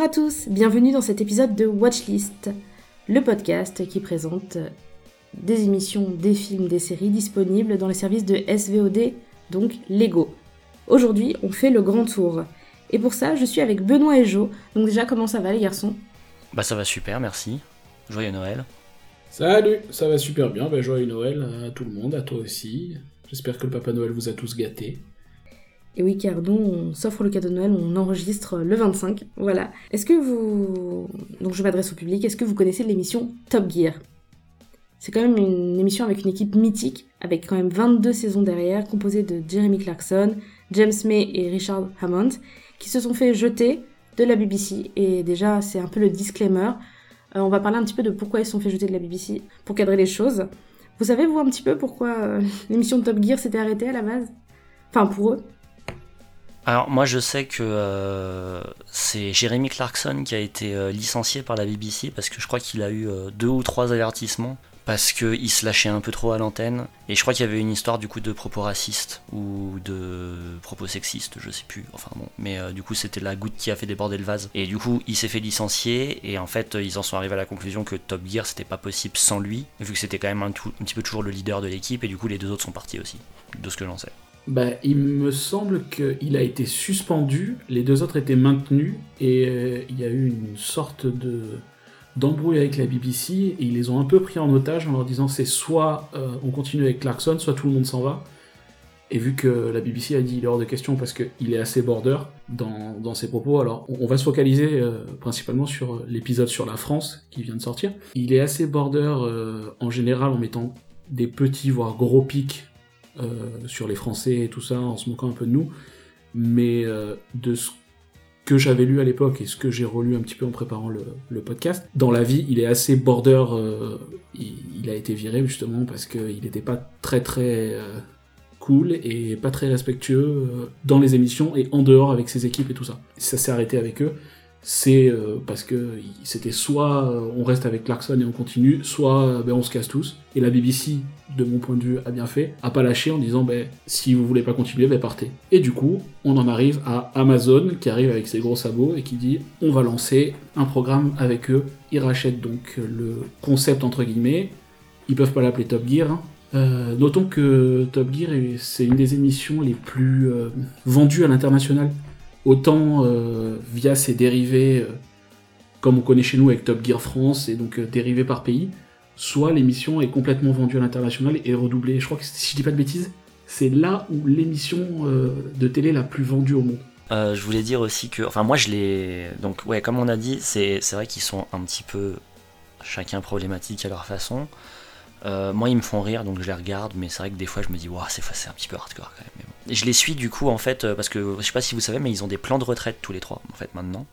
Bonjour à tous, bienvenue dans cet épisode de Watchlist, le podcast qui présente des émissions, des films, des séries disponibles dans les services de SVOD, donc Lego. Aujourd'hui, on fait le grand tour. Et pour ça, je suis avec Benoît et Jo. Donc déjà, comment ça va les garçons? Bah ça va super, merci. Joyeux Noël. Salut, ça va super bien. Bah, joyeux Noël à tout le monde, à toi aussi. J'espère que le Papa Noël vous a tous gâtés. Et oui, car nous, on s'offre le cadeau de Noël, on enregistre le 25. Voilà. Est-ce que vous. Donc je m'adresse au public, est-ce que vous connaissez l'émission Top Gear? C'est quand même une émission avec une équipe mythique, avec quand même 22 saisons derrière, composée de Jeremy Clarkson, James May et Richard Hammond, qui se sont fait jeter de la BBC. Et déjà, c'est un peu le disclaimer. Euh, on va parler un petit peu de pourquoi ils se sont fait jeter de la BBC, pour cadrer les choses. Vous savez, vous, un petit peu pourquoi euh, l'émission Top Gear s'était arrêtée à la base? Enfin, pour eux Alors moi je sais que euh, c'est Jeremy Clarkson qui a été euh, licencié par la BBC parce que je crois qu'il a eu euh, deux ou trois avertissements parce qu'il se lâchait un peu trop à l'antenne. Et je crois qu'il y avait une histoire du coup de propos racistes ou de propos sexistes, je sais plus, enfin bon, mais du coup c'était la goutte qui a fait déborder le vase. Et du coup il s'est fait licencier et en fait ils en sont arrivés à la conclusion que Top Gear c'était pas possible sans lui vu que c'était quand même un, tout- un petit peu toujours le leader de l'équipe et du coup les deux autres sont partis aussi, de ce que j'en sais. Bah, il me semble qu'il a été suspendu, les deux autres étaient maintenus, et euh, il y a eu une sorte de d'embrouille avec la BBC, et ils les ont un peu pris en otage en leur disant c'est soit euh, on continue avec Clarkson, soit tout le monde s'en va. Et vu que la BBC a dit il est hors de question parce qu'il est assez border dans, ses propos, alors on va se focaliser euh, principalement sur l'épisode sur la France qui vient de sortir. Il est assez border en général en mettant des petits voire gros pics sur les Français et tout ça, en se moquant un peu de nous. Mais euh, de ce que j'avais lu à l'époque et ce que j'ai relu un petit peu en préparant le, podcast, dans la vie, il est assez border. euh, il, a été viré justement parce qu'il n'était pas très très euh, cool et pas très respectueux euh, dans les émissions et en dehors avec ses équipes et tout ça. Ça s'est arrêté avec eux. C'est euh, parce que c'était soit euh, on reste avec Clarkson et on continue, soit euh, ben, on se casse tous. Et la BBC, de mon point de vue, a bien fait, a pas lâché en disant ben si vous voulez pas continuer, ben partez. Et du coup, on en arrive à Amazon qui arrive avec ses gros sabots et qui dit on va lancer un programme avec eux. Ils rachètent donc le concept entre guillemets. Ils peuvent pas l'appeler Top Gear. hein. Notons que Top Gear est- c'est une des émissions les plus vendues à l'international. Autant euh, via ses dérivés, euh, comme on connaît chez nous avec Top Gear France, et donc euh, dérivés par pays, soit l'émission est complètement vendue à l'international et redoublée. Je crois que si je dis pas de bêtises, c'est là où l'émission de télé la plus vendue au monde. Je voulais dire aussi que, enfin moi je l'ai, donc ouais comme on a dit, c'est c'est vrai qu'ils sont un petit peu chacun problématiques à leur façon. Euh, moi ils me font rire donc je les regarde, mais c'est vrai que des fois je me dis waouh c'est un petit peu hardcore quand même. je les suis du coup en fait euh, parce que je sais pas si vous savez mais ils ont des plans de retraite tous les trois en fait maintenant.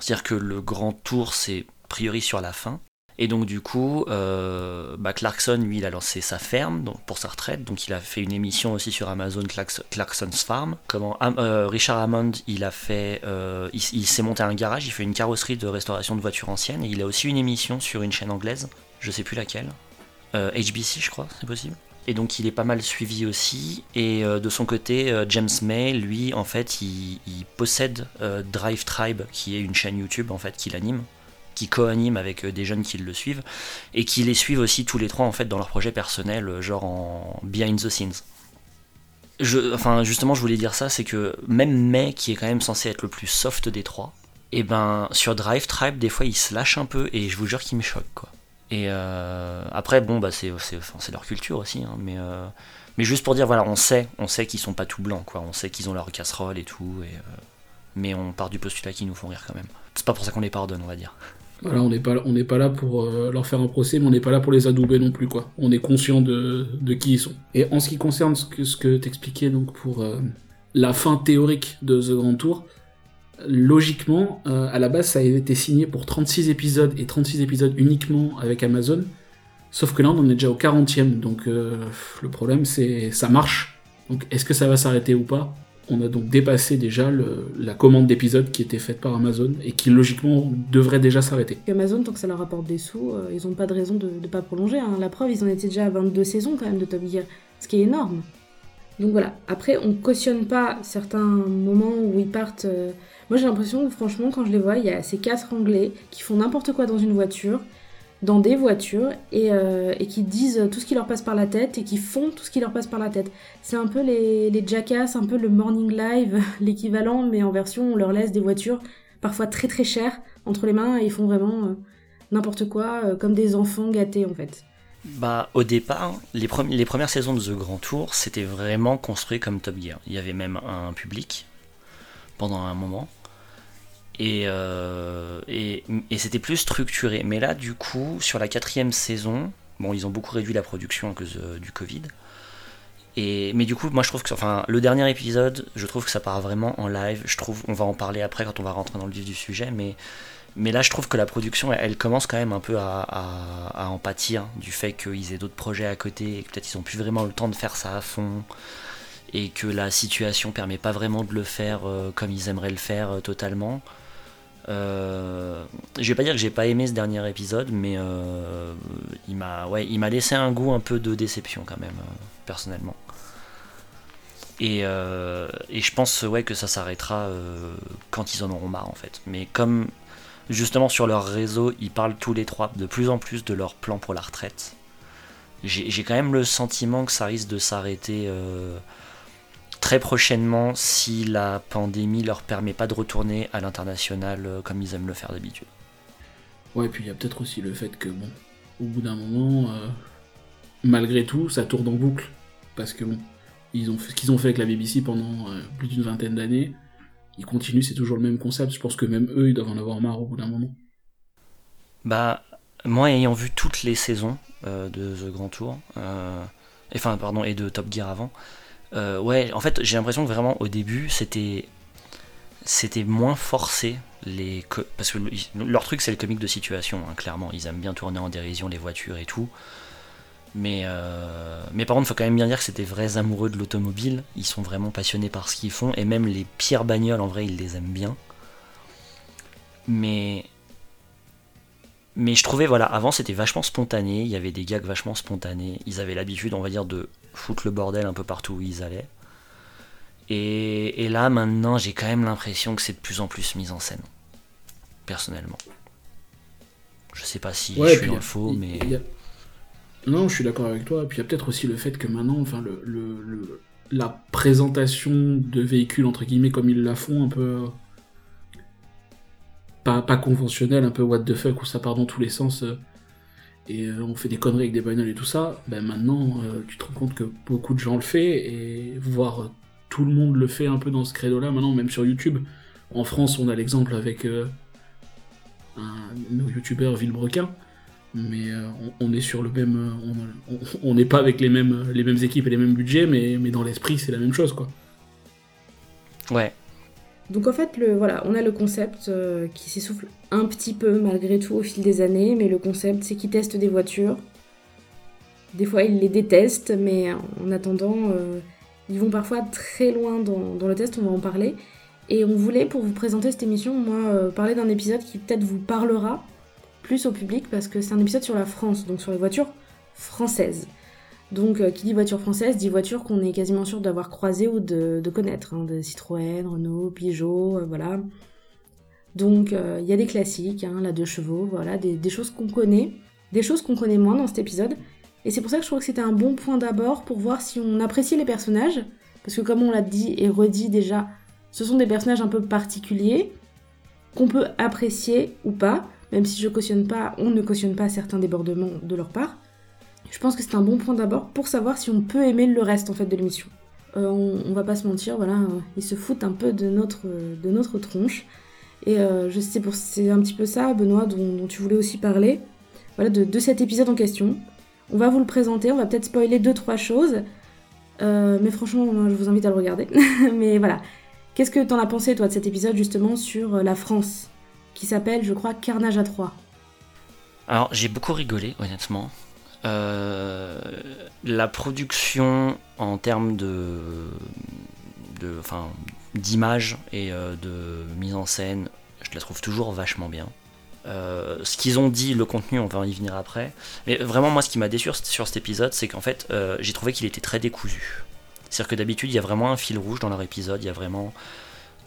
C'est-à-dire que le grand tour c'est a priori sur la fin. Et donc du coup, euh, bah, Clarkson, lui, il a lancé sa ferme donc, pour sa retraite. Donc il a fait une émission aussi sur Amazon, Clarks- Clarkson's Farm. Comment Richard Hammond, il a fait, il, il s'est monté un garage, il fait une carrosserie de restauration de voitures anciennes. Et il a aussi une émission sur une chaîne anglaise, je sais plus laquelle, HBC, je crois, c'est possible. Et donc il est pas mal suivi aussi. Et euh, de son côté, euh, James May, lui, en fait, il, possède euh, Drive Tribe, qui est une chaîne YouTube en fait qu'il anime qui co-anime avec euh, des jeunes qui le suivent et qui les suivent aussi tous les trois en fait dans leurs projets personnels, euh, genre en behind the scenes. Enfin, justement, je voulais dire ça, c'est que même May, qui est quand même censé être le plus soft des trois, et ben sur Drive Tribe, des fois, il se lâche un peu et je vous jure qu'il me choque quoi. Et euh, après, bon, bah c'est leur culture aussi, hein, mais euh, mais juste pour dire, voilà, on sait, on sait qu'ils sont pas tout blancs on sait qu'ils ont leur casserole et tout, euh, mais on part du postulat qu'ils nous font rire quand même. C'est pas pour ça qu'on les pardonne, on va dire. Voilà, on n'est pas, là pour leur faire un procès, mais on n'est pas là pour les adouber non plus. On est conscient de, qui ils sont. Et en ce qui concerne ce que, ce que t'expliquais donc pour la fin théorique de The Grand Tour, logiquement, euh, à la base, ça avait été signé pour 36 épisodes et 36 épisodes uniquement avec Amazon. Sauf que là, on en est déjà au 40e, donc euh, le problème, c'est ça marche. Donc, est-ce que ça va s'arrêter ou pas? On a donc dépassé déjà la commande d'épisodes qui était faite par Amazon et qui logiquement devrait déjà s'arrêter. Amazon, tant que ça leur rapporte des sous, euh, ils n'ont pas de raison de ne pas prolonger. hein. La preuve, ils en étaient déjà à 22 saisons quand même de Top Gear, ce qui est énorme. Donc voilà, après, on cautionne pas certains moments où ils partent. Moi, j'ai l'impression que franchement quand je les vois, il y a ces quatre Anglais qui font n'importe quoi dans une voiture, dans des voitures, et, euh, qui disent tout ce qui leur passe par la tête et qui font tout ce qui leur passe par la tête. C'est un peu les, les Jackass, un peu le Morning Live, l'équivalent, mais en version on leur laisse des voitures parfois très très chères entre les mains et ils font vraiment euh, n'importe quoi, euh, comme des enfants gâtés en fait. Bah, au départ, les, les premières saisons de The Grand Tour, c'était vraiment construit comme Top Gear. Il y avait même un public pendant un moment. Euh, et, c'était plus structuré. Mais là, du coup, sur la quatrième saison, bon, ils ont beaucoup réduit la production à cause euh, du Covid. Et, mais du coup, moi je trouve que enfin, le dernier épisode, je trouve que ça part vraiment en live. Je trouve, on va en parler après quand on va rentrer dans le vif du sujet, mais, mais là je trouve que la production, elle, commence quand même un peu à, en pâtir du fait qu'ils aient d'autres projets à côté et que peut-être ils n'ont plus vraiment le temps de faire ça à fond et que la situation permet pas vraiment de le faire euh, comme ils aimeraient le faire totalement. Euh, je vais pas dire que j'ai pas aimé ce dernier épisode, mais euh, il m'a ouais, il m'a laissé un goût un peu de déception quand même, personnellement. Et, et, je pense ouais, que ça s'arrêtera quand ils en auront marre en fait. Mais comme justement sur leur réseau, ils parlent tous les trois de plus en plus de leur plan pour la retraite, j'ai quand même le sentiment que ça risque de s'arrêter très prochainement si la pandémie leur permet pas de retourner à l'international euh, comme ils aiment le faire d'habitude. Ouais, et puis il y a peut-être aussi le fait que, bon, au bout d'un moment, euh, malgré tout, ça tourne en boucle. Parce que, bon, ils ont fait, ce qu'ils ont fait avec la BBC pendant euh, plus d'une vingtaine d'années, ils continuent, c'est toujours le même concept. Je pense que même eux, ils doivent en avoir marre au bout d'un moment. Bah, moi, ayant vu toutes les saisons de The Grand Tour, enfin, pardon, et de Top Gear avant, euh, ouais, en fait, j'ai l'impression que vraiment au début, c'était moins forcé les parce que leur truc c'est le comique de situation hein, clairement. Ils aiment bien tourner en dérision les voitures et tout. Mais euh... mais par contre faut quand même bien dire que c'était vrais amoureux de l'automobile. Ils sont vraiment passionnés par ce qu'ils font. Et même les pires bagnoles en vrai ils les aiment bien. Mais mais je trouvais voilà avant c'était vachement spontané. Il y avait des gags vachement spontanés. Ils avaient l'habitude on va dire de foutre le bordel un peu partout où ils allaient. Et, là, maintenant, j'ai quand même l'impression que c'est de plus en plus mis en scène. Personnellement. Je sais pas si je suis dans le faux, mais. Non, je suis d'accord avec toi. Puis il y a peut-être aussi le fait que maintenant, enfin, le, la présentation de véhicules, entre guillemets, comme ils la font, un peu. Pas, pas conventionnel, un peu what the fuck, où ça part dans tous les sens. Euh, et euh, on fait des conneries avec des bagnoles et tout ça, ben maintenant euh, tu te rends compte que beaucoup de gens le font et voir euh, tout le monde le fait un peu dans ce credo-là. Maintenant, même sur YouTube, en France, on a l'exemple avec un, nos youtubeurs Villebrequin, mais on, est sur le même, on n'est pas avec les mêmes, les mêmes équipes et les mêmes budgets, mais, mais dans l'esprit, c'est la même chose, quoi. Ouais, donc en fait, le, voilà, on a le concept euh, qui s'essouffle un petit peu malgré tout au fil des années, mais le concept c'est qu'ils testent des voitures. Des fois ils les détestent, mais en attendant, euh, ils vont parfois très loin dans, le test, on va en parler. Et on voulait, pour vous présenter cette émission, euh, parler d'un épisode qui peut-être vous parlera plus au public, parce que c'est un épisode sur la France, donc sur les voitures françaises. Donc, euh, qui dit voiture française dit voiture qu'on est quasiment sûr d'avoir croisé ou de, connaître, hein, Citroën, Renault, Peugeot, euh, voilà. Donc, euh, il y a des classiques, hein, la deux chevaux, voilà, des, choses qu'on connaît, des choses qu'on connaît moins dans cet épisode. Et c'est pour ça que je trouve que c'était un bon point d'abord pour voir si on apprécie les personnages, parce que comme on l'a dit et redit déjà, ce sont des personnages un peu particuliers qu'on peut apprécier ou pas, même si je cautionne pas, on ne cautionne pas certains débordements de leur part. Je pense que c'est un bon point d'abord pour savoir si on peut aimer le reste en fait de l'émission. Euh, on, va pas se mentir, voilà, euh, ils se foutent un peu de notre, de notre tronche. Et euh, c'est un petit peu ça, Benoît, dont, tu voulais aussi parler. Voilà, de, cet épisode en question. On va vous le présenter, on va peut-être spoiler deux trois choses. mais franchement, je vous invite à le regarder. mais voilà. Qu'est-ce que t'en as pensé, toi, de cet épisode, justement, sur la France Qui s'appelle, je crois, Carnage à 3 Alors, j'ai beaucoup rigolé, honnêtement. Euh, la production en termes de, enfin, d'image et euh, de mise en scène, je la trouve toujours vachement bien. Euh, ce qu'ils ont dit, le contenu, on va y venir après. Mais vraiment, moi, ce qui m'a déçu sur cet épisode, c'est qu'en fait, j'ai trouvé qu'il était très décousu. C'est-à-dire que d'habitude, il y a vraiment un fil rouge dans leur épisode. Il y a vraiment,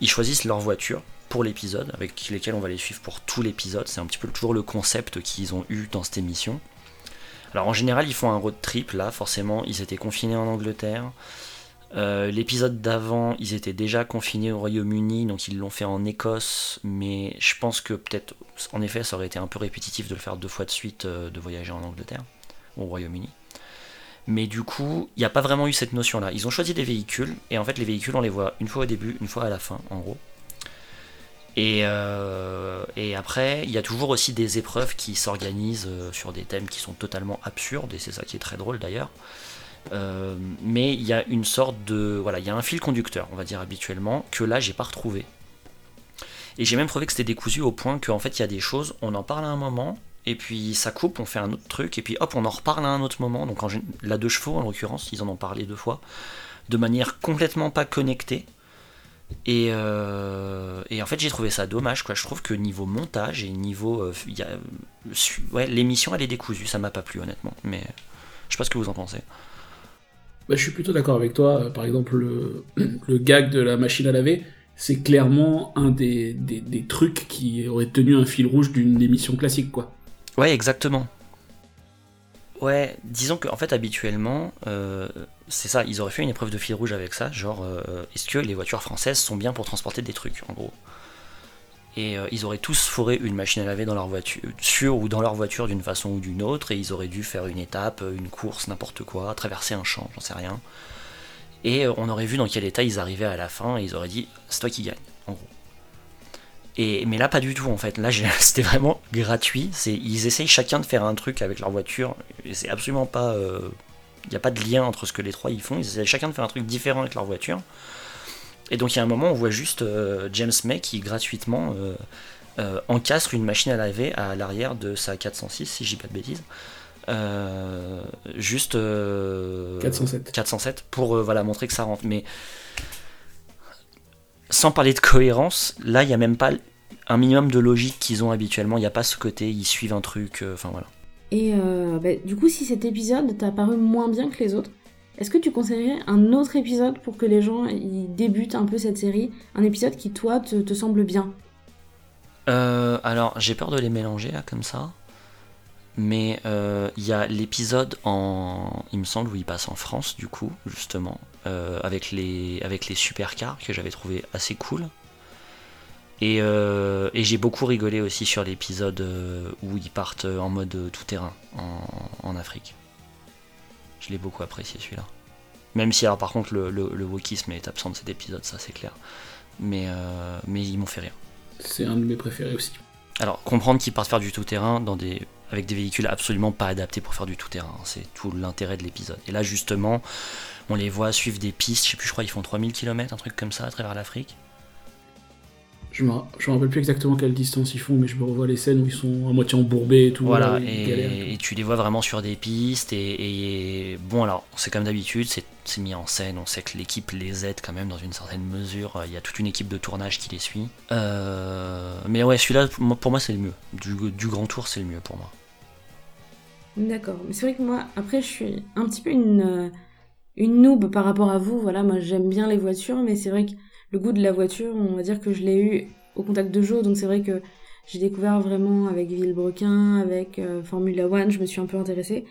ils choisissent leur voiture pour l'épisode, avec lesquels on va les suivre pour tout l'épisode. C'est un petit peu toujours le concept qu'ils ont eu dans cette émission. Alors en général, ils font un road trip là, forcément, ils étaient confinés en Angleterre. Euh, l'épisode d'avant, ils étaient déjà confinés au Royaume-Uni, donc ils l'ont fait en Écosse, mais je pense que peut-être, en effet, ça aurait été un peu répétitif de le faire deux fois de suite, euh, de voyager en Angleterre, au Royaume-Uni. Mais du coup, il n'y a pas vraiment eu cette notion-là. Ils ont choisi des véhicules, et en fait, les véhicules, on les voit une fois au début, une fois à la fin, en gros. Et, euh, et après, il y a toujours aussi des épreuves qui s'organisent sur des thèmes qui sont totalement absurdes, et c'est ça qui est très drôle d'ailleurs. Euh, mais il y a une sorte de. Voilà, il y a un fil conducteur, on va dire habituellement, que là, j'ai pas retrouvé. Et j'ai même trouvé que c'était décousu au point qu'en fait, il y a des choses, on en parle à un moment, et puis ça coupe, on fait un autre truc, et puis hop, on en reparle à un autre moment. Donc, en, la deux chevaux, en l'occurrence, ils en ont parlé deux fois, de manière complètement pas connectée. Et, euh, et, en fait, j'ai trouvé ça dommage. Quoi. Je trouve que niveau montage et niveau. Euh, y a, ouais, l'émission, elle est décousue. Ça m'a pas plu, honnêtement. Mais je sais pas ce que vous en pensez. Bah, je suis plutôt d'accord avec toi. Par exemple, le, le, gag de la machine à laver, c'est clairement un des, des, des, trucs qui aurait tenu un fil rouge d'une émission classique, quoi. Ouais, exactement. Ouais, disons qu'en fait, habituellement, euh, c'est ça, ils auraient fait une épreuve de fil rouge avec ça, genre, euh, est-ce que les voitures françaises sont bien pour transporter des trucs, en gros? Et euh, ils auraient tous foré une machine à laver dans leur voiture, ou dans leur voiture d'une façon ou d'une autre, et ils auraient dû faire une étape, euh, une course, n'importe quoi, traverser un champ, j'en sais rien. Et on aurait vu dans quel état ils arrivaient à la fin, et ils auraient dit c'est toi qui gagne, en gros. Et, mais là, pas du tout en fait. Là, c'était vraiment gratuit. Ils essayent chacun de faire un truc avec leur voiture, c'est absolument pas. Il n'y a pas de lien entre ce que les trois ils font. Ils essayent chacun de faire un truc différent avec leur voiture. Et donc il y a un moment, on voit juste euh, James May qui gratuitement euh, euh, encastre une machine à laver à l'arrière de sa 406, si je dis pas de bêtises. juste 407. 407 pour voilà montrer que ça rentre. Mais sans parler de cohérence, là il n'y a même pas un minimum de logique qu'ils ont habituellement. Il n'y a pas ce côté, ils suivent un truc. Enfin voilà. Et bah, du coup, si cet épisode t'a paru moins bien que les autres, est-ce que tu conseillerais un autre épisode pour que les gens ils débutent un peu cette série? Un épisode qui, toi, te, semble bien? Euh, Alors, j'ai peur de les mélanger là, comme ça. Mais euh, il y a l'épisode en. Il me semble où il passe en France, du coup, justement, euh, avec, les, avec les supercars que j'avais trouvé assez cool. Et, et j'ai beaucoup rigolé aussi sur l'épisode où ils partent en mode tout terrain en, en Afrique. Je l'ai beaucoup apprécié celui-là. Même si alors par contre le, le, wokisme est absent de cet épisode, ça c'est clair. Mais, euh, mais ils m'ont fait rire. C'est un de mes préférés aussi. Alors comprendre qu'ils partent faire du tout-terrain dans des, avec des véhicules absolument pas adaptés pour faire du tout-terrain, c'est tout l'intérêt de l'épisode. Et là justement, on les voit suivre des pistes, je sais plus, je crois ils font 3000 km, un truc comme ça à travers l'Afrique. Je me, me rappelle plus exactement quelle distance ils font, mais je me revois les scènes où ils sont à moitié embourbés et tout. Voilà, et, tu les vois vraiment sur des pistes. Et, bon, alors, c'est comme d'habitude, c'est mis en scène. On sait que l'équipe les aide quand même dans une certaine mesure. Il y a toute une équipe de tournage qui les suit. Euh, mais ouais, celui-là, pour moi, c'est le mieux. Du, grand tour, c'est le mieux pour moi. D'accord, mais c'est vrai que moi, après, je suis un petit peu une, une noob par rapport à vous. Voilà, moi, j'aime bien les voitures, mais c'est vrai que le goût de la voiture, on va dire que je l'ai eu au contact de Joe, donc c'est vrai que j'ai découvert vraiment avec Villebrequin, avec euh, Formula One, je me suis un peu intéressée.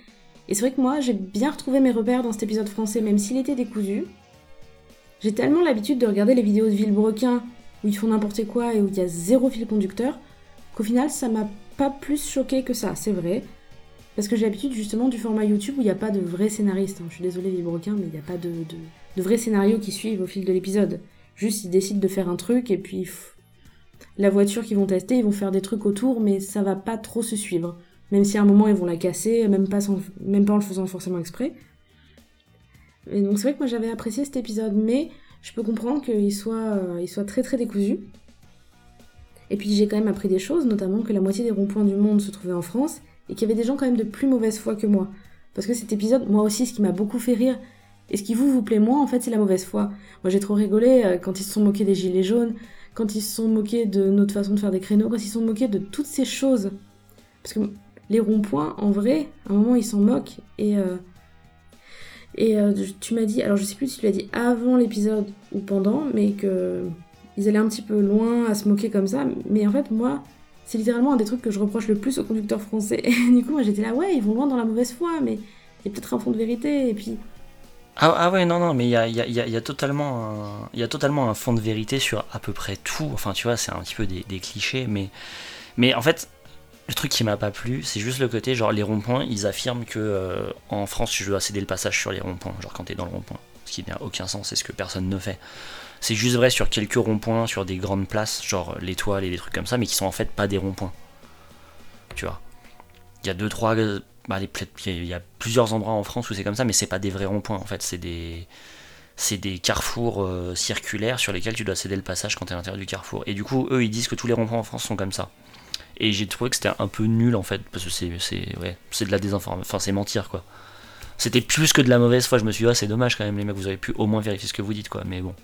Et c'est vrai que moi, j'ai bien retrouvé mes repères dans cet épisode français, même s'il était décousu. J'ai tellement l'habitude de regarder les vidéos de Villebrequin où ils font n'importe quoi et où il y a zéro fil conducteur, qu'au final, ça m'a pas plus choqué que ça, c'est vrai. Parce que j'ai l'habitude justement du format YouTube où il n'y a pas de vrai scénariste. Hein. Je suis désolée Villebrequin, mais il n'y a pas de, de, de vrais scénarios qui suivent au fil de l'épisode. Juste, ils décident de faire un truc et puis la voiture qu'ils vont tester, ils vont faire des trucs autour, mais ça va pas trop se suivre. Même si à un moment ils vont la casser, même pas, même pas en le faisant forcément exprès. Et donc c'est vrai que moi j'avais apprécié cet épisode, mais je peux comprendre qu'il soit, euh, soit très très décousu. Et puis j'ai quand même appris des choses, notamment que la moitié des ronds-points du monde se trouvaient en France, et qu'il y avait des gens quand même de plus mauvaise foi que moi. Parce que cet épisode, moi aussi, ce qui m'a beaucoup fait rire, et ce qui vous vous plaît moins, en fait, c'est la mauvaise foi. Moi, j'ai trop rigolé euh, quand ils se sont moqués des gilets jaunes, quand ils se sont moqués de notre façon de faire des créneaux, quand ils se sont moqués de toutes ces choses. Parce que les ronds-points, en vrai, à un moment, ils s'en moquent. Et, euh, et euh, tu m'as dit, alors je sais plus si tu l'as dit avant l'épisode ou pendant, mais que ils allaient un petit peu loin à se moquer comme ça. Mais en fait, moi, c'est littéralement un des trucs que je reproche le plus aux conducteurs français. du coup, moi j'étais là, ouais, ils vont loin dans la mauvaise foi, mais il y a peut-être un fond de vérité. Et puis. Ah, ah ouais, non, non, mais il y a, y, y a, totalement un, fond de vérité sur à peu près tout. Enfin, tu vois, c'est un petit peu des, des, clichés, mais, mais en fait, le truc qui m'a pas plu, c'est juste le côté, genre, les ronds-points, ils affirment que euh, en France, tu dois céder le passage sur les ronds-points, genre quand t'es dans le rond-point. Ce qui n'a aucun sens, c'est ce que personne ne fait. C'est juste vrai sur quelques ronds-points, sur des grandes places, genre l'étoile et des trucs comme ça, mais qui sont en fait pas des ronds-points. Tu vois. Il y a deux, trois. Bah, il y a plusieurs endroits en France où c'est comme ça, mais c'est pas des vrais ronds-points en fait, c'est des. C'est des carrefours euh, circulaires sur lesquels tu dois céder le passage quand tu es à l'intérieur du carrefour. Et du coup, eux, ils disent que tous les ronds-points en France sont comme ça. Et j'ai trouvé que c'était un peu nul en fait, parce que c'est ouais, de la désinformation, enfin c'est mentir quoi. C'était plus que de la mauvaise foi, je me suis dit, ah, c'est dommage quand même les mecs, vous avez pu au moins vérifier ce que vous dites quoi, mais bon.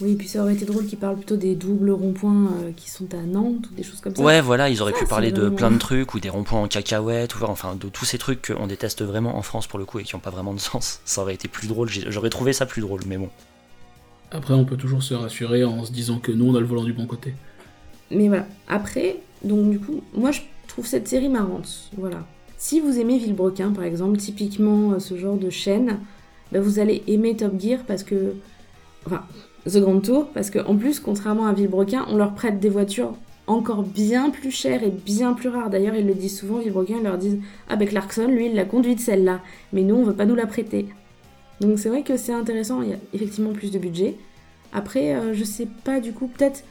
Oui, puis ça aurait été drôle qu'ils parlent plutôt des doubles ronds-points euh, qui sont à Nantes ou des choses comme ça. Ouais, voilà, ils auraient pu parler de plein de trucs ou des ronds-points en cacahuètes, ou enfin de tous ces trucs qu'on déteste vraiment en France pour le coup et qui n'ont pas vraiment de sens. Ça aurait été plus drôle, j'aurais trouvé ça plus drôle, mais bon. Après, on peut toujours se rassurer en se disant que nous, on a le volant du bon côté. Mais voilà, après, donc du coup, moi je trouve cette série marrante. Voilà. Si vous aimez Villebrequin, par exemple, typiquement euh, ce genre de chaîne, bah, vous allez aimer Top Gear parce que. Enfin, The Grand Tour, parce qu'en plus, contrairement à Villebrequin, on leur prête des voitures encore bien plus chères et bien plus rares. D'ailleurs, ils le disent souvent, Villebrequin, ils leur disent Ah ben Clarkson, lui, il l'a conduite celle-là, mais nous, on veut pas nous la prêter. Donc c'est vrai que c'est intéressant, il y a effectivement plus de budget. Après, euh, je sais pas, du coup, peut-être.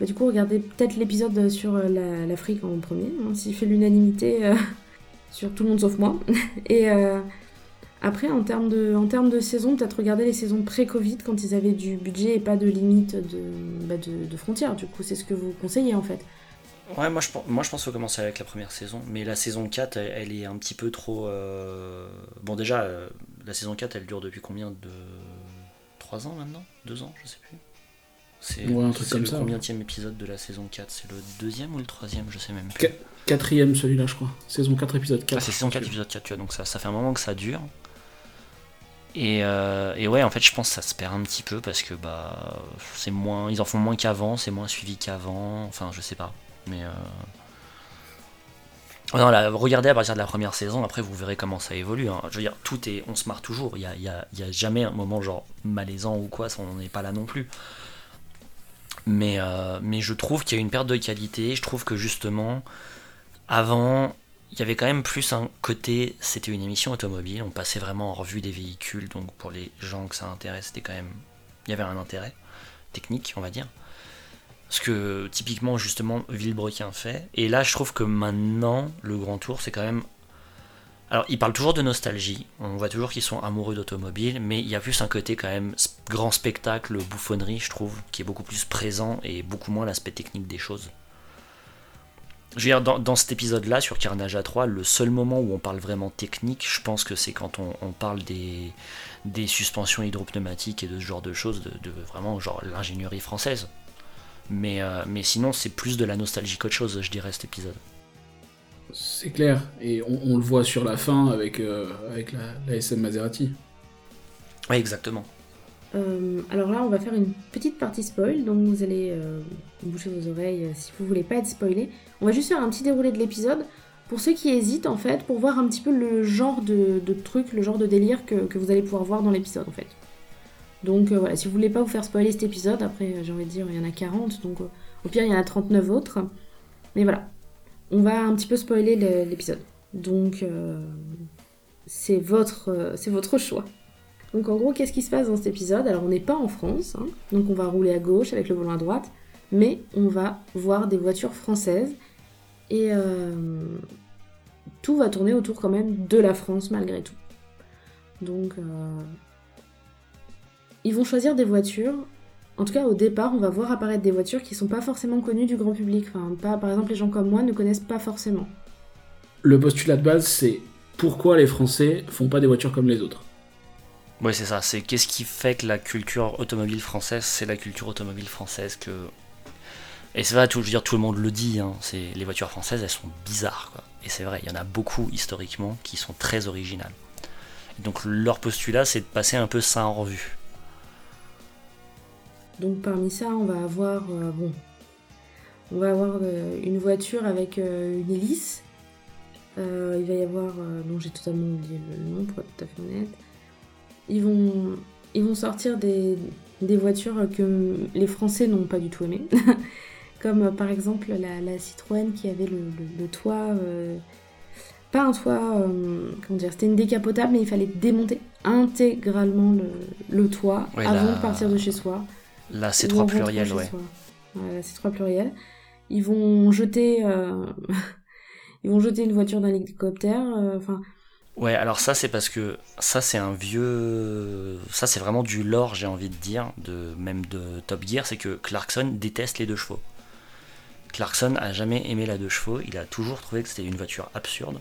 Bah, du coup, regardez peut-être l'épisode sur euh, l'Afrique en premier, hein, s'il fait l'unanimité euh, sur tout le monde sauf moi. et. Après, en termes de, en termes de saison, peut-être regarder les saisons pré-Covid quand ils avaient du budget et pas de limite de, bah de, frontières. Du coup, c'est ce que vous conseillez en fait. Ouais, moi je, moi je pense qu'il faut commencer avec la première saison. Mais la saison 4, elle, est un petit peu trop. Euh, bon, déjà, euh, la saison 4, elle dure depuis combien de. 3 ans maintenant? 2 ans Je sais plus. C'est ouais, le combien épisode de la saison 4 C'est le deuxième ou le troisième? Je sais même plus. quatrième celui-là, je crois. Saison 4, épisode 4. Ah, c'est saison 4, épisode 4, tu vois. Donc ça, ça fait un moment que ça dure. Euh, et, ouais, en fait, je pense que ça se perd un petit peu parce que bah, c'est moins, ils en font moins qu'avant, c'est moins suivi qu'avant. Enfin, je sais pas, mais euh... regardez à partir de la première saison. Après, vous verrez comment ça évolue. Hein. Je veux dire, tout est, on se marre toujours. Il y a, a, jamais un moment genre malaisant ou quoi. On n'est pas là non plus. Mais, euh, mais je trouve qu'il y a une perte de qualité. Je trouve que justement, avant, il y avait quand même plus un côté, c'était une émission automobile, on passait vraiment en revue des véhicules, donc pour les gens que ça intéresse, c'était quand même, il y avait un intérêt technique, on va dire. Ce que typiquement justement Villebrequin fait. Et là, je trouve que maintenant, le Grand Tour, c'est quand même. Alors, ils parlent toujours de nostalgie. On voit toujours qu'ils sont amoureux d'automobile, mais il y a plus un côté quand même grand spectacle, bouffonnerie, je trouve, qui est beaucoup plus présent et beaucoup moins l'aspect technique des choses. Je veux dire, dans, cet épisode-là, sur Carnage à 3, le seul moment où on parle vraiment technique, je pense que c'est quand on, parle des, des, suspensions hydropneumatiques et de ce genre de choses, de, vraiment genre l'ingénierie française. Mais, euh, mais sinon, c'est plus de la nostalgie qu'autre chose, je dirais, cet épisode. C'est clair, et on, le voit sur la fin avec, euh, avec la, la SM Maserati. Oui, exactement. Euh, alors là, on va faire une petite partie spoil, donc vous allez euh, boucher vos oreilles euh, si vous voulez pas être spoilé. On va juste faire un petit déroulé de l'épisode pour ceux qui hésitent en fait, pour voir un petit peu le genre de, truc, le genre de délire que, vous allez pouvoir voir dans l'épisode en fait. Donc voilà, si vous voulez pas vous faire spoiler cet épisode, après j'ai envie de dire il y en a 40, donc au pire il y en a 39 autres. Mais voilà, on va un petit peu spoiler l'épisode. Donc c'est votre, c'est votre choix. Donc en gros, qu'est-ce qui se passe dans cet épisode? Alors on n'est pas en France, hein. donc on va rouler à gauche avec le volant à droite, mais on va voir des voitures françaises et euh, tout va tourner autour quand même de la France malgré tout. Donc euh, ils vont choisir des voitures. En tout cas, au départ, on va voir apparaître des voitures qui sont pas forcément connues du grand public. Par exemple, les gens comme moi ne connaissent pas forcément. Le postulat de base, c'est pourquoi les Français font pas des voitures comme les autres? Oui, c'est ça. C'est qu'est-ce qui fait que la culture automobile française, c'est la culture automobile française que. Et c'est vrai, tout, je veux dire, tout le monde le dit. Hein, c'est les voitures françaises, elles sont bizarres, quoi. Et c'est vrai, il y en a beaucoup historiquement qui sont très originales. donc leur postulat, c'est de passer un peu ça en revue. Donc parmi ça, on va avoir bon, on va avoir une voiture avec une hélice. il va y avoir, non j'ai totalement oublié le nom pour être tout à fait honnête. Ils vont, ils vont sortir des, des voitures que les Français n'ont pas du tout aimées. Comme euh, par exemple la, Citroën qui avait le, toit. Euh, pas un toit, euh, comment dire, c'était une décapotable, mais il fallait démonter intégralement le, toit avant de partir de chez soi. La C3 pluriel, ouais. La C3 pluriel. Ils vont jeter, ils vont jeter une voiture d'un hélicoptère. Enfin, Ouais, alors ça c'est parce que ça c'est un vieux, ça c'est vraiment du lore j'ai envie de dire, de même de Top Gear, c'est que Clarkson déteste les deux chevaux. Clarkson a jamais aimé la deux chevaux, il a toujours trouvé que c'était une voiture absurde.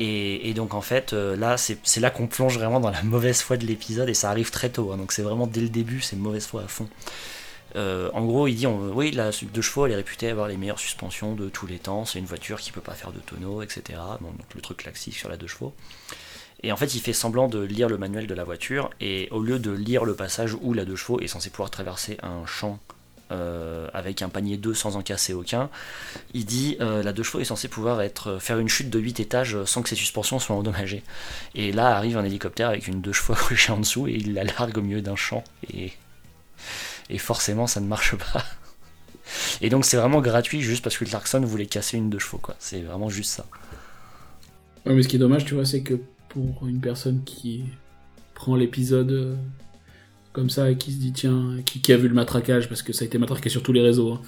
Et, donc en fait euh, là c'est là qu'on plonge vraiment dans la mauvaise foi de l'épisode et ça arrive très tôt, hein. donc c'est vraiment dès le début c'est mauvaise foi à fond. Euh, en gros, il dit oui, la deux chevaux, elle est réputée avoir les meilleures suspensions de tous les temps. C'est une voiture qui peut pas faire de tonneau, etc. donc le truc classique sur la deux chevaux. Et en fait, il fait semblant de lire le manuel de la voiture, et au lieu de lire le passage où la deux chevaux est censée pouvoir traverser un champ euh, avec un panier 2 sans en casser aucun, il dit euh, la deux chevaux est censée pouvoir faire une chute de 8 étages sans que ses suspensions soient endommagées. Et là arrive un hélicoptère avec une deux chevaux accrochée en dessous et il la largue au milieu d'un champ. Et et forcément ça ne marche pas. Et donc c'est vraiment gratuit juste parce que Clarkson voulait casser une de chevaux, quoi. C'est vraiment juste ça. Ouais, mais ce qui est dommage, tu vois, c'est que pour une personne qui prend l'épisode euh, comme ça et qui se dit, tiens, qui, a vu le matraquage, parce que ça a été matraqué sur tous les réseaux, hein.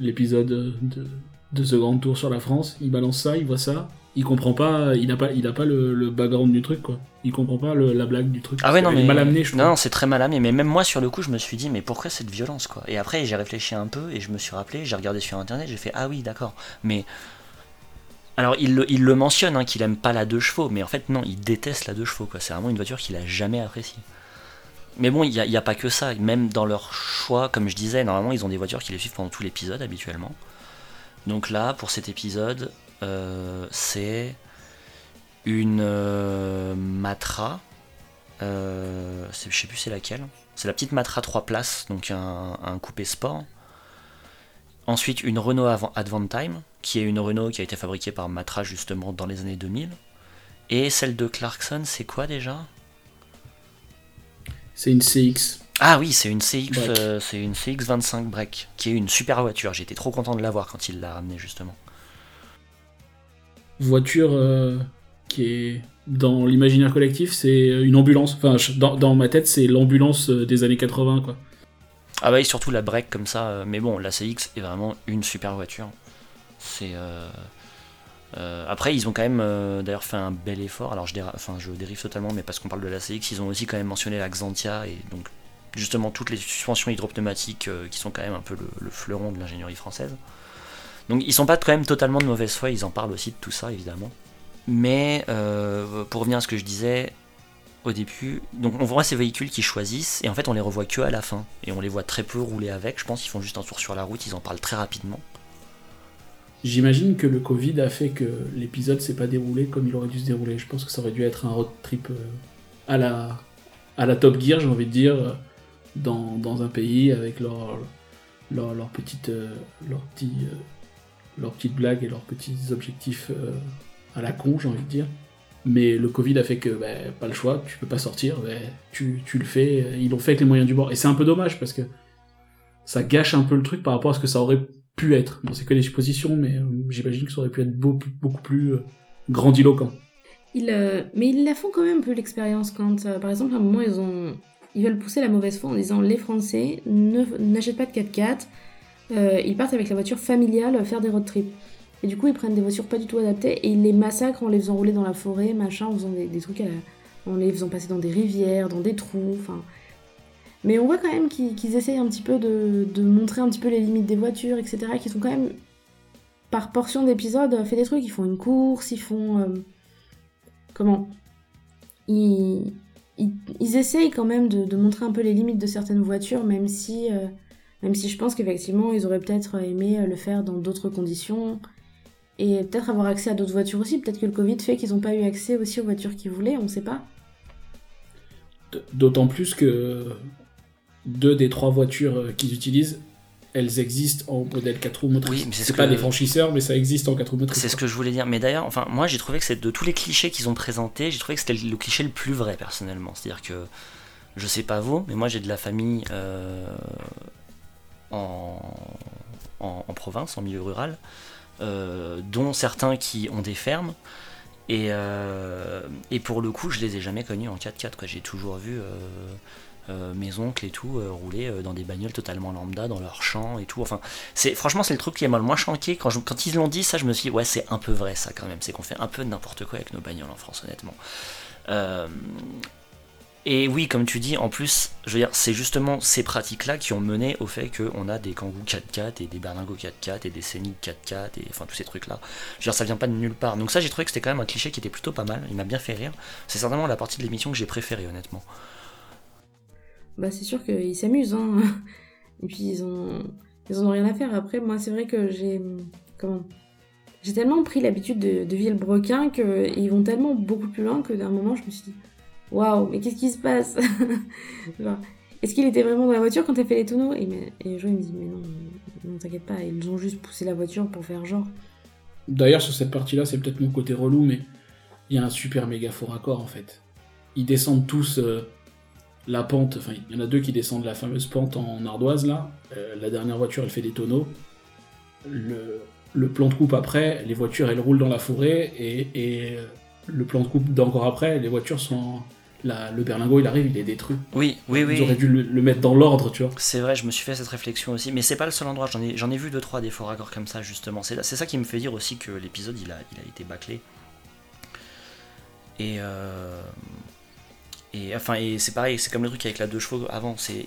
l'épisode de, de ce grand tour sur la France, il balance ça, il voit ça, il comprend pas, il a pas, il a pas le, background du truc quoi. Il comprend pas la blague du truc. Ah ouais non mais mal amené je trouve. Non c'est très mal amené, mais même moi sur le coup je me suis dit mais pourquoi cette violence quoi? Et après j'ai réfléchi un peu et je me suis rappelé, j'ai regardé sur internet, j'ai fait ah oui d'accord, mais alors il le, il le mentionne hein, qu'il aime pas la deux chevaux, mais en fait non il déteste la deux chevaux quoi. C'est vraiment une voiture qu'il a jamais appréciée. Mais bon, il n'y a, a, pas que ça. Même dans leur choix, comme je disais, normalement, ils ont des voitures qui les suivent pendant tout l'épisode habituellement. Donc là, pour cet épisode, c'est une euh, Matra. Euh, je sais plus c'est laquelle. C'est la petite Matra 3 places, donc un, coupé sport. Ensuite, une Renault Advantime, qui est une Renault qui a été fabriquée par Matra justement dans les années 2000. Et celle de Clarkson, c'est quoi déjà? C'est une CX. Ah oui, c'est une CX, c'est une CX 25 break, qui est une super voiture. J'étais trop content de l'avoir quand il l'a ramenée justement voiture euh, qui est dans l'imaginaire collectif, c'est une ambulance. Enfin, dans, ma tête, c'est l'ambulance euh, des années 80, quoi. Ah bah oui, surtout la break comme ça. Euh, mais bon, la CX est vraiment une super voiture. C'est. après, ils ont quand même d'ailleurs fait un bel effort. Alors, je, enfin, je dérive totalement, mais parce qu'on parle de la CX, ils ont aussi quand même mentionné la Xantia et donc justement toutes les suspensions hydropneumatiques qui sont quand même un peu le fleuron de l'ingénierie française. Donc ils sont pas quand même totalement de mauvaise foi, ils en parlent aussi de tout ça évidemment. Mais euh, pour revenir à ce que je disais au début, donc on voit ces véhicules qui choisissent et en fait on les revoit que à la fin et on les voit très peu rouler avec. Je pense qu'ils font juste un tour sur la route, ils en parlent très rapidement. J'imagine que le Covid a fait que l'épisode s'est pas déroulé comme il aurait dû se dérouler. Je pense que ça aurait dû être un road trip euh, à la, à la Top Gear, j'ai envie de dire, dans, dans un pays avec leur, leur, leur petite, euh, leur petit leurs petites blagues et leurs petits objectifs euh, à la con, j'ai envie de dire. Mais le Covid a fait que, bah, pas le choix, tu peux pas sortir, bah, tu, le fais, ils l'ont fait avec les moyens du bord. Et c'est un peu dommage parce que ça gâche un peu le truc par rapport à ce que ça aurait pu être. Bon, c'est que des suppositions, mais euh, j'imagine que ça aurait pu être beaucoup, plus euh, grandiloquent. Ils, mais ils la font quand même un peu l'expérience quand, par exemple, à un moment, ils ils veulent pousser la mauvaise foi en disant les Français n'achètent pas de 4x4, euh, ils partent avec la voiture familiale faire des road trips. Et du coup, ils prennent des voitures pas du tout adaptées et ils les massacrent en les faisant rouler dans la forêt, machin, en faisant des, trucs en les faisant passer dans des rivières, dans des trous, enfin. Mais on voit quand même qu'ils essayent un petit peu de, montrer un petit peu les limites des voitures, etc. Qui sont quand même, par portion d'épisodes, fait des trucs. Ils font une course, ils font. Euh, comment? Ils, ils, essayent quand même de, montrer un peu les limites de certaines voitures, même si. Euh, même si je pense qu'effectivement, ils auraient peut-être aimé le faire dans d'autres conditions. Et peut-être avoir accès à d'autres voitures aussi. Peut-être que le Covid fait qu'ils n'ont pas eu accès aussi aux voitures qu'ils voulaient, on ne sait pas. D'autant plus que deux des trois voitures euh, qu'ils utilisent, elles existent en modèle 4 roues motrices. Oui, mais c'est c'est ce pas que- des franchisseurs, mais ça existe en 4 roues motrices. C'est ce que je voulais dire. Mais d'ailleurs, enfin, moi j'ai trouvé que c'est de tous les clichés qu'ils ont présentés, j'ai trouvé que c'était le cliché le plus vrai personnellement. C'est-à-dire que, je sais pas vous, mais moi j'ai de la famille euh, en, province, en milieu rural, euh, dont certains qui ont des fermes. Et, euh, et pour le coup, je les ai jamais connus en 4x4. quoi. J'ai toujours vu euh, mes oncles et tout rouler dans des bagnoles totalement lambda, dans leur champ et tout. Enfin, c'est franchement c'est le truc qui m'a le moins chanqué quand, quand ils l'ont dit ça je me suis dit ouais c'est un peu vrai ça quand même c'est qu'on fait un peu n'importe quoi avec nos bagnoles en France honnêtement et oui comme tu dis en plus je veux dire c'est justement ces pratiques là qui ont mené au fait qu'on a des Kangoo 4x4 et des Berlingo 4x4 et des Scénic 4x4 et enfin tous ces trucs là je veux dire ça vient pas de nulle part donc ça j'ai trouvé que c'était quand même un cliché qui était plutôt pas mal il m'a bien fait rire c'est certainement la partie de l'émission que j'ai préférée honnêtement Bah, c'est sûr qu'ils s'amusent, hein. Et puis, ils ont... ils ont rien à faire. Après, moi, c'est vrai que j'ai. Comment J'ai tellement pris l'habitude de, de Villebrequin qu'ils vont tellement beaucoup plus loin que d'un moment, je me suis dit Waouh, mais qu'est-ce qui se passe Est-ce qu'il était vraiment dans la voiture quand elle fait les tonneaux Et, et Joe, me dit Mais non, non t'inquiète pas, ils ont juste poussé la voiture pour faire genre. D'ailleurs, sur cette partie-là, c'est peut-être mon côté relou, mais il y a un super méga faux raccord en fait. Ils descendent tous euh, la pente, enfin, il y en a deux qui descendent la fameuse pente en ardoise là. Euh, la dernière voiture, elle fait des tonneaux. Le, le plan de coupe après, les voitures, elles roulent dans la forêt, et, et, euh, le plan de coupe d'encore après, les voitures sont. La- le berlingot, il arrive, il est détruit. oui oui oui Ils auraient dû le, le mettre dans l'ordre, tu vois. C'est vrai, je me suis fait cette réflexion aussi, mais c'est pas le seul endroit, j'en ai, j'en ai vu deux trois des faux raccords comme ça justement. C'est, c'est ça qui me fait dire aussi que l'épisode il a, il a été bâclé. Et, euh, et enfin, et c'est pareil, c'est comme le truc avec la deux chevaux avant, c'est,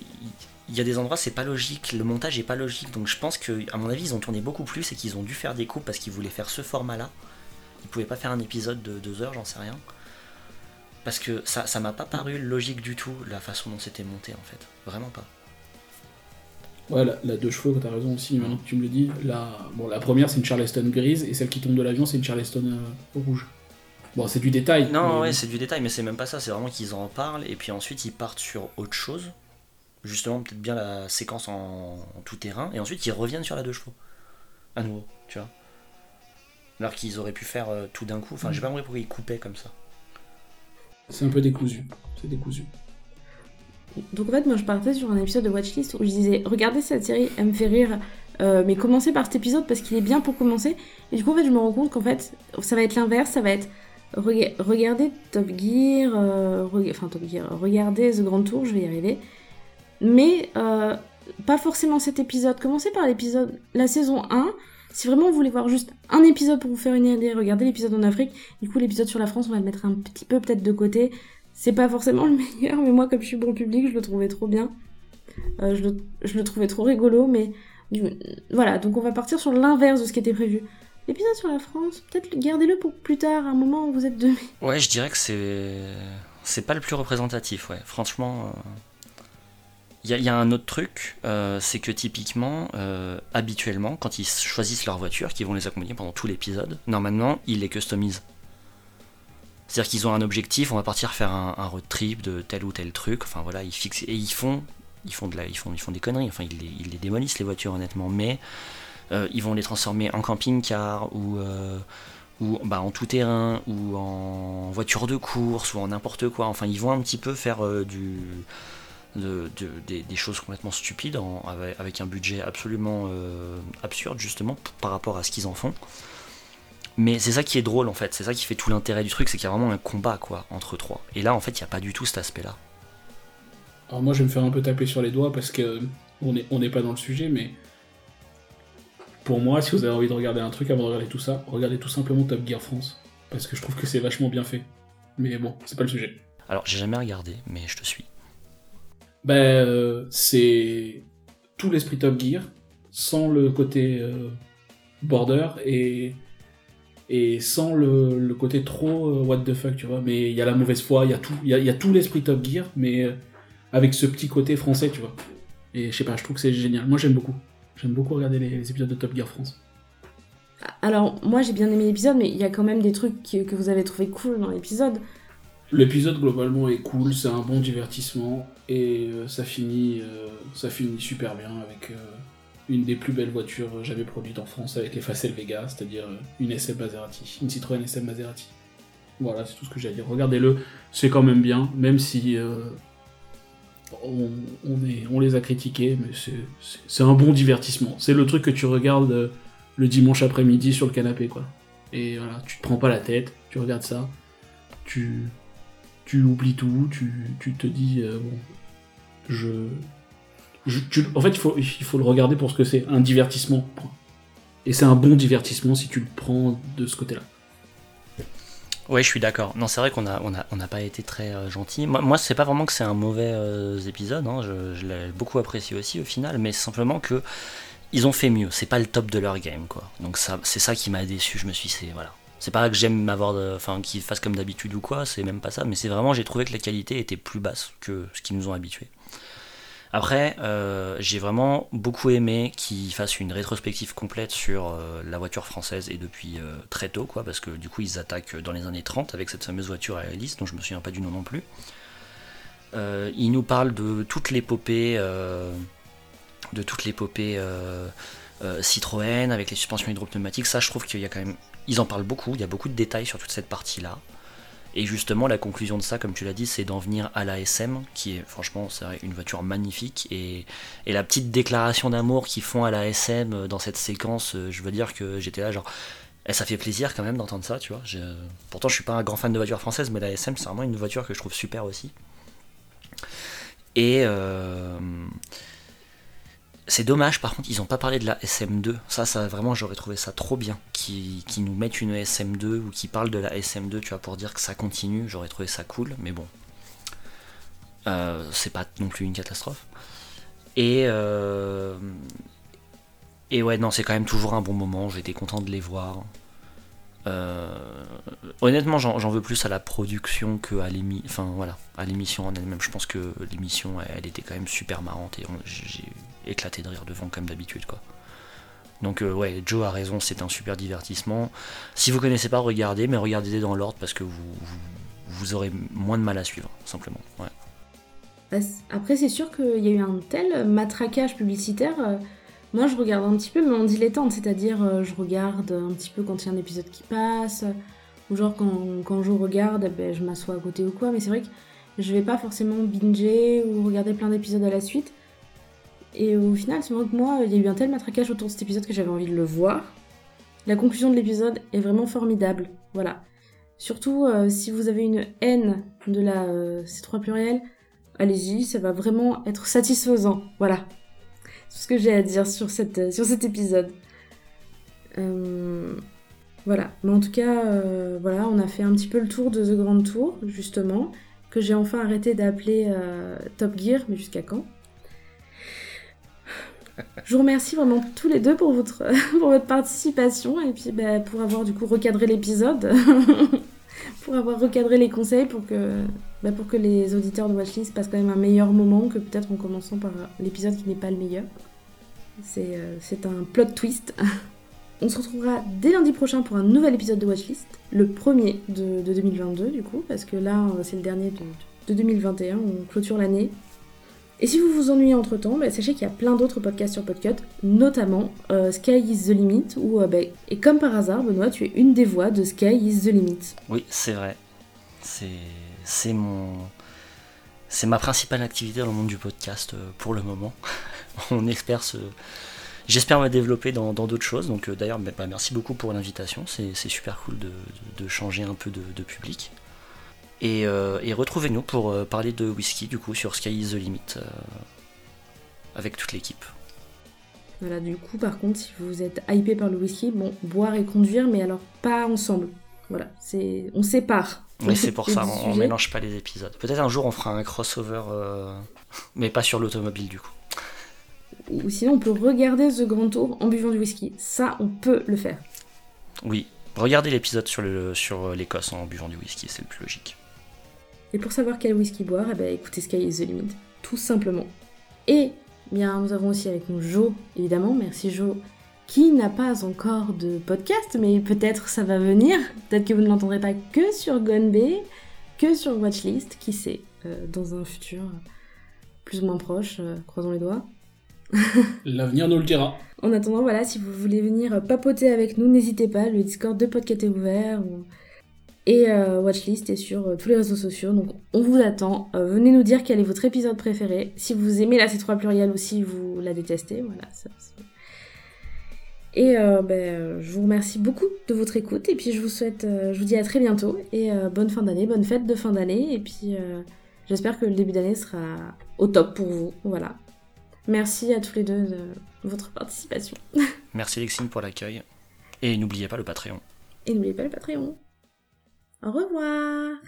il y a des endroits c'est pas logique, le montage est pas logique, donc je pense que à mon avis ils ont tourné beaucoup plus et qu'ils ont dû faire des coupes parce qu'ils voulaient faire ce format-là. Ils pouvaient pas faire un épisode de deux heures, j'en sais rien. Parce que ça, ça m'a pas paru logique du tout la façon dont c'était monté en fait, vraiment pas. Ouais, la, la deux chevaux, t'as raison aussi, maintenant que tu me le dis. La, bon, la première, c'est une Charleston grise, et celle qui tombe de l'avion, c'est une Charleston euh, rouge. Bon, c'est du détail. Non, mais- ouais, c'est du détail, mais c'est même pas ça. C'est vraiment qu'ils en parlent et puis ensuite ils partent sur autre chose. Justement, peut-être bien la séquence en, en tout terrain. Et ensuite ils reviennent sur la deux chevaux. À nouveau, tu vois. Alors qu'ils auraient pu faire euh, tout d'un coup. Enfin, j'ai pas compris pourquoi ils coupaient comme ça. C'est un peu décousu. C'est décousu. Donc en fait, moi je partais sur un épisode de Watchlist où je disais Regardez cette série, elle me fait rire, euh, mais commencez par cet épisode parce qu'il est bien pour commencer. Et du coup, en fait, je me rends compte qu'en fait, ça va être l'inverse, ça va être rega- Regardez Top Gear, euh, enfin Top Gear, regardez The Grand Tour, je vais y arriver. Mais euh, pas forcément cet épisode. Commencez par l'épisode, la saison 1. Si vraiment vous voulez voir juste un épisode pour vous faire une idée, regardez l'épisode en Afrique. Du coup, l'épisode sur la France, on va le mettre un petit peu peut-être de côté. C'est pas forcément le meilleur, mais moi, comme je suis bon public, je le trouvais trop bien. Euh, je, le, je le trouvais trop rigolo, mais voilà, donc on va partir sur l'inverse de ce qui était prévu. L'épisode sur la France, peut-être gardez-le pour plus tard, à un moment où vous êtes deux. Ouais, je dirais que c'est. C'est pas le plus représentatif, ouais. Franchement. Il y, a- un autre truc, euh, c'est que typiquement, euh, habituellement, quand ils choisissent leur voiture, qui vont les accompagner pendant tout l'épisode, normalement, ils les customisent. C'est-à-dire qu'ils ont un objectif, on va partir faire un, road trip de tel ou tel truc, enfin voilà, ils fixent. Et ils font. Ils font, de la, ils, font, ils font des conneries, enfin ils les, démolissent les voitures honnêtement, mais euh, ils vont les transformer en camping-car ou, ou bah, en tout-terrain ou en voiture de course ou en n'importe quoi. Enfin, ils vont un petit peu faire du, de- de- des, des choses complètement stupides en- avec, un budget absolument euh, absurde justement par rapport à ce qu'ils en font. Mais c'est ça qui est drôle en fait, c'est ça qui fait tout l'intérêt du truc, c'est qu'il y a vraiment un combat quoi entre trois. Et là en fait il n'y a pas du tout cet aspect-là. Alors moi, je vais me faire un peu taper sur les doigts parce que on n'est on n'est pas dans le sujet, mais pour moi, si vous avez envie de regarder un truc avant de regarder tout ça, regardez tout simplement Top Gear France parce que je trouve que c'est vachement bien fait. Mais bon, c'est pas le sujet. Alors j'ai jamais regardé, mais je te suis. Ben, euh, c'est tout l'esprit Top Gear, sans le côté euh, border et, et sans le, le côté trop euh, what the fuck, tu vois. Mais il y a la mauvaise foi, il y a tout, il y a, il y a tout l'esprit Top Gear, mais avec ce petit côté français, tu vois. Et je sais pas, je trouve que c'est génial. Moi, j'aime beaucoup. J'aime beaucoup regarder les, les épisodes de Top Gear France. Alors, moi j'ai bien aimé l'épisode, mais il y a quand même des trucs que, que vous avez trouvé cool dans l'épisode. L'épisode globalement est cool, c'est un bon divertissement Et euh, ça finit, euh, ça finit super bien avec euh, une des plus belles voitures jamais produites en France avec les Facel Vega, c'est-à-dire une SM Maserati, une Citroën SM Maserati. Voilà, c'est tout ce que j'ai à dire. Regardez-le, c'est quand même bien, même si on, les a critiqués, mais c'est- un bon divertissement. C'est le truc que tu regardes le dimanche après-midi sur le canapé, quoi. Et voilà, tu te prends pas la tête, tu regardes ça, tu, tu oublies tout, tu, tu te dis, euh, bon, je... je- tu- en fait, il faut, il faut le regarder pour ce que c'est, un divertissement. Et c'est un bon divertissement si tu le prends de ce côté-là. Ouais, je suis d'accord. Non, c'est vrai qu'on a, on a, on n'a pas été très euh, gentil. Moi, moi c'est pas vraiment que c'est un mauvais euh, épisode. hein, Je, l'ai beaucoup apprécié aussi au final, mais simplement que ils ont fait mieux. C'est pas le top de leur game, quoi. Donc ça, c'est ça qui m'a déçu. Je me suis, dit, voilà. C'est pas que j'aime m'avoir, de- enfin, qu'ils fassent comme d'habitude ou quoi. C'est même pas ça. Mais c'est vraiment, j'ai trouvé que la qualité était plus basse que ce qu'ils nous ont habitués. Après, euh, j'ai vraiment beaucoup aimé qu'ils fassent une rétrospective complète sur euh, la voiture française et depuis euh, très tôt, quoi, parce que du coup ils attaquent dans les années 30 avec cette fameuse voiture à hélice, dont je me souviens pas du nom non plus. Ils nous parlent de toute l'épopée, de toute l'épopée Citroën avec les suspensions hydropneumatiques. Ça, je trouve qu'il y a quand même, ils en parlent beaucoup. Il y a beaucoup de détails sur toute cette partie-là. Et justement, la conclusion de ça, comme tu l'as dit, c'est d'en venir à la SM, qui est franchement une voiture magnifique. Et, et la petite déclaration d'amour qu'ils font à la SM euh, dans cette séquence, euh, je veux dire que j'étais là, genre, eh, ça fait plaisir quand même d'entendre ça, tu vois. Pourtant, je suis pas un grand fan de voitures françaises, mais la SM, c'est vraiment une voiture que je trouve super aussi. Et euh, c'est dommage, par contre, ils n'ont pas parlé de la SM2. Ça, ça vraiment, j'aurais trouvé ça trop bien. Qu'ils qu'ils nous mettent une SM2 ou qu'ils parlent de la SM2, tu vois, pour dire que ça continue. J'aurais trouvé ça cool, mais bon. Euh, c'est pas non plus une catastrophe. Et, euh, et ouais, non, c'est quand même toujours un bon moment. J'étais content de les voir. Euh, honnêtement, j'en veux plus à la production que à l'émission. Enfin voilà, en elle-même. Je pense que l'émission, elle, était quand même super marrante et j'ai éclaté de rire devant comme d'habitude quoi. Donc euh, ouais, Joe a raison, c'est un super divertissement. Si vous connaissez pas, regardez, mais regardez dans l'ordre parce que vous, vous, aurez moins de mal à suivre, simplement. Bah, Après, c'est sûr qu'il y a eu un tel matraquage publicitaire. euh, Moi, je regarde un petit peu, mais en dilettante, c'est-à-dire euh, je regarde un petit peu quand il y a un épisode qui passe, ou genre quand, quand je regarde, ben, je m'assois à côté ou quoi, mais c'est vrai que je vais pas forcément binger ou regarder plein d'épisodes à la suite. Et au final, vrai que moi, il y a eu un tel matraquage autour de cet épisode que j'avais envie de le voir. La conclusion de l'épisode est vraiment formidable, voilà. Surtout euh, si vous avez une haine de la euh, C3 pluriel, allez-y, ça va vraiment être satisfaisant. Voilà. C'est ce que j'ai à dire sur, cette, sur cet épisode. Euh, voilà. Mais en tout cas, euh, voilà, on a fait un petit peu le tour de The Grand Tour, justement, que j'ai enfin arrêté d'appeler euh, Top Gear, mais jusqu'à quand? Je vous remercie vraiment tous les deux pour votre, pour votre participation et puis bah, pour avoir du coup recadré l'épisode, pour avoir recadré les conseils pour que bah, pour que les auditeurs de Watchlist passent quand même un meilleur moment que peut-être en commençant par l'épisode qui n'est pas le meilleur. C'est euh, un plot twist. On se retrouvera dès lundi prochain pour un nouvel épisode de Watchlist, le premier de, de 2022 du coup, parce que là euh, c'est le dernier de, de 2021, on clôture l'année. Et si vous vous ennuyez entre temps, sachez qu'il y a plein d'autres podcasts sur Podcut, notamment euh, Sky is the Limit, où, euh, bah, et comme par hasard, Benoît, tu es une des voix de Sky is the Limit. Oui, c'est vrai. C'est mon c'est ma principale activité dans le monde du podcast euh, pour le moment. J'espère me développer dans d'autres choses. Donc d'ailleurs, bah, bah, merci beaucoup pour l'invitation. C'est super cool de, changer un peu de public. Et, euh, et retrouvez-nous pour euh, parler de whisky du coup sur Sky is the Limit euh, avec toute l'équipe. Voilà, du coup, par contre, si vous êtes hypé par le whisky, bon, boire et conduire, mais alors pas ensemble. Voilà, c'est, on sépare. Oui, c'est pour ça, on, on mélange pas les épisodes. Peut-être un jour on fera un crossover, euh, mais pas sur l'automobile du coup. Ou sinon, on peut regarder The Grand Tour en buvant du whisky. Ça, on peut le faire. Oui, regardez l'épisode sur l'Écosse en buvant du whisky, c'est le plus logique. Et pour savoir quel whisky boire, eh ben, écoutez Sky is the Limit, tout simplement. Et bien, nous avons aussi avec nous Jo, évidemment, merci Jo, qui n'a pas encore de podcast, mais peut-être ça va venir. Peut-être que vous ne l'entendrez pas que sur Gone Bay, que sur Watchlist, qui sait, euh, dans un futur plus ou moins proche, croisons les doigts. L'avenir nous le dira. En attendant, voilà, si vous voulez venir papoter avec nous, n'hésitez pas, le Discord de Podcast est ouvert. Et Watchlist est sur tous les réseaux sociaux, donc on vous attend. venez nous dire quel est votre épisode préféré. Si vous aimez la C3 pluriel ou si vous la détestez, voilà, ça, et euh, ben, je vous remercie beaucoup de votre écoute et puis je vous souhaite, euh, je vous dis à très bientôt et euh, bonne fin d'année, bonne fête de fin d'année et puis j'espère que le début d'année sera au top pour vous. Voilà. Merci à tous les deux de votre participation. Merci Lexine pour l'accueil et n'oubliez pas le Patreon. Et n'oubliez pas le Patreon. Au revoir.